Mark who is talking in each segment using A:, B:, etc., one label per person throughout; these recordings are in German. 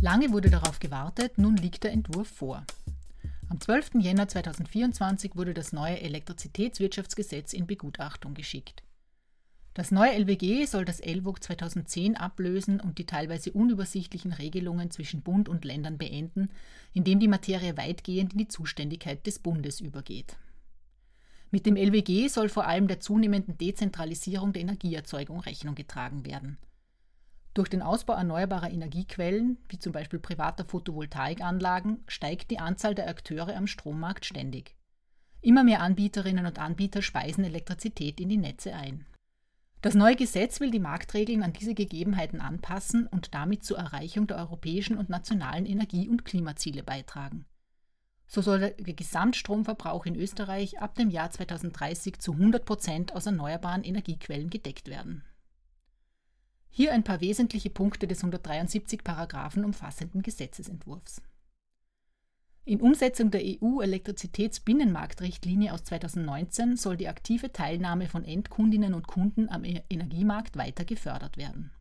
A: Lange wurde darauf gewartet, nun liegt der Entwurf vor. Am 12. Jänner 2024 wurde das neue Elektrizitätswirtschaftsgesetz in Begutachtung geschickt. Das neue LWG soll das LWUG 2010 ablösen und die teilweise unübersichtlichen Regelungen zwischen Bund und Ländern beenden, indem die Materie weitgehend in die Zuständigkeit des Bundes übergeht. Mit dem LWG soll vor allem der zunehmenden Dezentralisierung der Energieerzeugung Rechnung getragen werden. Durch den Ausbau erneuerbarer Energiequellen, wie zum Beispiel privater Photovoltaikanlagen, steigt die Anzahl der Akteure am Strommarkt ständig. Immer mehr Anbieterinnen und Anbieter speisen Elektrizität in die Netze ein. Das neue Gesetz will die Marktregeln an diese Gegebenheiten anpassen und damit zur Erreichung der europäischen und nationalen Energie- und Klimaziele beitragen. So soll der Gesamtstromverbrauch in Österreich ab dem Jahr 2030 zu 100 Prozent aus erneuerbaren Energiequellen gedeckt werden. Hier ein paar wesentliche Punkte des 173 Paragraphen umfassenden Gesetzesentwurfs. In Umsetzung der EU-Elektrizitätsbinnenmarktrichtlinie aus 2019 soll die aktive Teilnahme von Endkundinnen und Kunden am e- Energiemarkt weiter gefördert werden.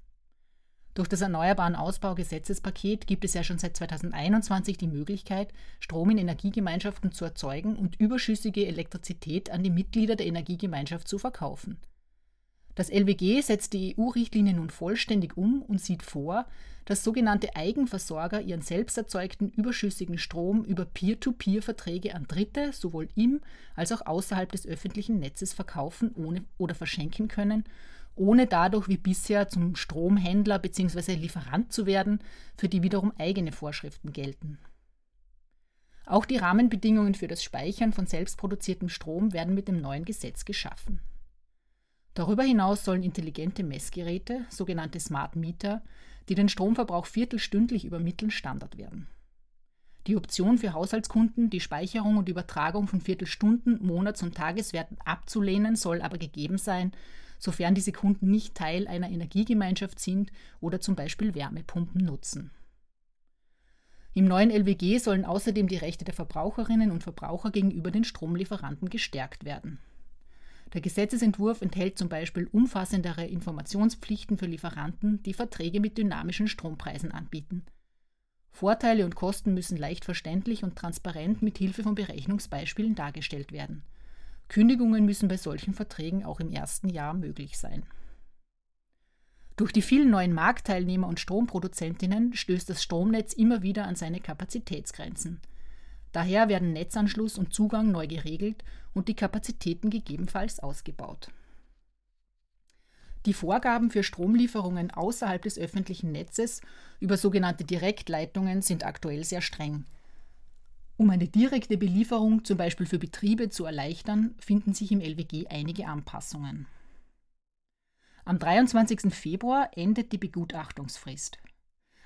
A: Durch das Erneuerbaren Ausbau-Gesetzespaket gibt es ja schon seit 2021 die Möglichkeit, Strom in Energiegemeinschaften zu erzeugen und überschüssige Elektrizität an die Mitglieder der Energiegemeinschaft zu verkaufen. Das LWG setzt die EU-Richtlinie nun vollständig um und sieht vor, dass sogenannte Eigenversorger ihren selbst erzeugten überschüssigen Strom über Peer-to-Peer-Verträge an Dritte sowohl im als auch außerhalb des öffentlichen Netzes verkaufen ohne, oder verschenken können ohne dadurch wie bisher zum Stromhändler bzw. Lieferant zu werden, für die wiederum eigene Vorschriften gelten. Auch die Rahmenbedingungen für das Speichern von selbstproduziertem Strom werden mit dem neuen Gesetz geschaffen. Darüber hinaus sollen intelligente Messgeräte, sogenannte Smart Meter, die den Stromverbrauch viertelstündlich übermitteln, Standard werden. Die Option für Haushaltskunden, die Speicherung und Übertragung von Viertelstunden, Monats- und Tageswerten abzulehnen, soll aber gegeben sein, sofern diese Kunden nicht Teil einer Energiegemeinschaft sind oder zum Beispiel Wärmepumpen nutzen. Im neuen LWG sollen außerdem die Rechte der Verbraucherinnen und Verbraucher gegenüber den Stromlieferanten gestärkt werden. Der Gesetzesentwurf enthält zum Beispiel umfassendere Informationspflichten für Lieferanten, die Verträge mit dynamischen Strompreisen anbieten. Vorteile und Kosten müssen leicht verständlich und transparent mit Hilfe von Berechnungsbeispielen dargestellt werden. Kündigungen müssen bei solchen Verträgen auch im ersten Jahr möglich sein. Durch die vielen neuen Marktteilnehmer und Stromproduzentinnen stößt das Stromnetz immer wieder an seine Kapazitätsgrenzen. Daher werden Netzanschluss und Zugang neu geregelt und die Kapazitäten gegebenenfalls ausgebaut. Die Vorgaben für Stromlieferungen außerhalb des öffentlichen Netzes über sogenannte Direktleitungen sind aktuell sehr streng. Um eine direkte Belieferung zum Beispiel für Betriebe zu erleichtern, finden sich im LWG einige Anpassungen. Am 23. Februar endet die Begutachtungsfrist.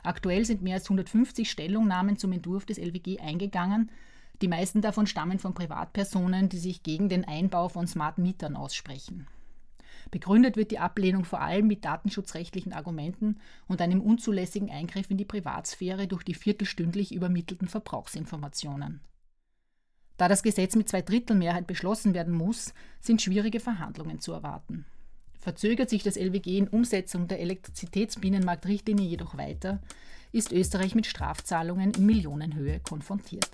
A: Aktuell sind mehr als 150 Stellungnahmen zum Entwurf des LWG eingegangen. Die meisten davon stammen von Privatpersonen, die sich gegen den Einbau von Smart Mietern aussprechen. Begründet wird die Ablehnung vor allem mit datenschutzrechtlichen Argumenten und einem unzulässigen Eingriff in die Privatsphäre durch die viertelstündlich übermittelten Verbrauchsinformationen. Da das Gesetz mit Zweidrittelmehrheit beschlossen werden muss, sind schwierige Verhandlungen zu erwarten. Verzögert sich das LWG in Umsetzung der Elektrizitätsbinnenmarktrichtlinie jedoch weiter, ist Österreich mit Strafzahlungen in Millionenhöhe konfrontiert.